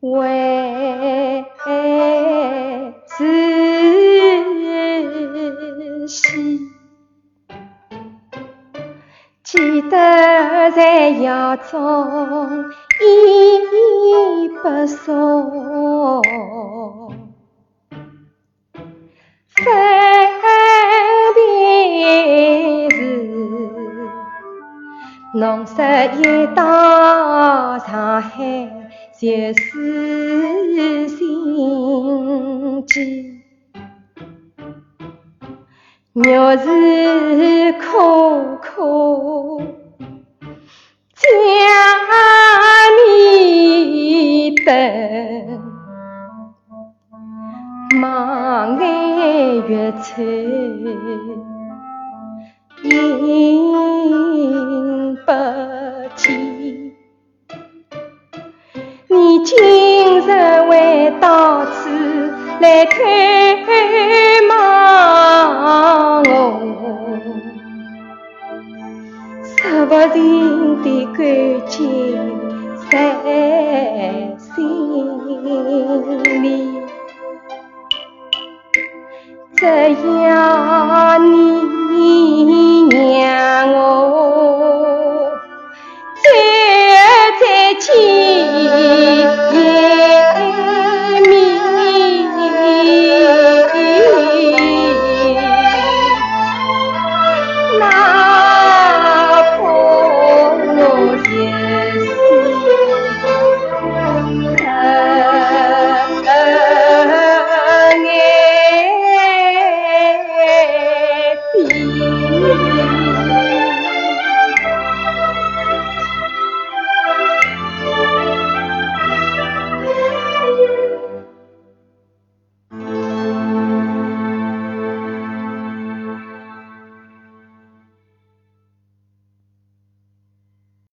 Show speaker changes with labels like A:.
A: 为自己记得在夜中依不送分别时浓一到上海就是心机。肉是可可，家里等，望眼欲穿，影不今日回到此来看望我，说不尽的感情在心里，只要你让我再再见。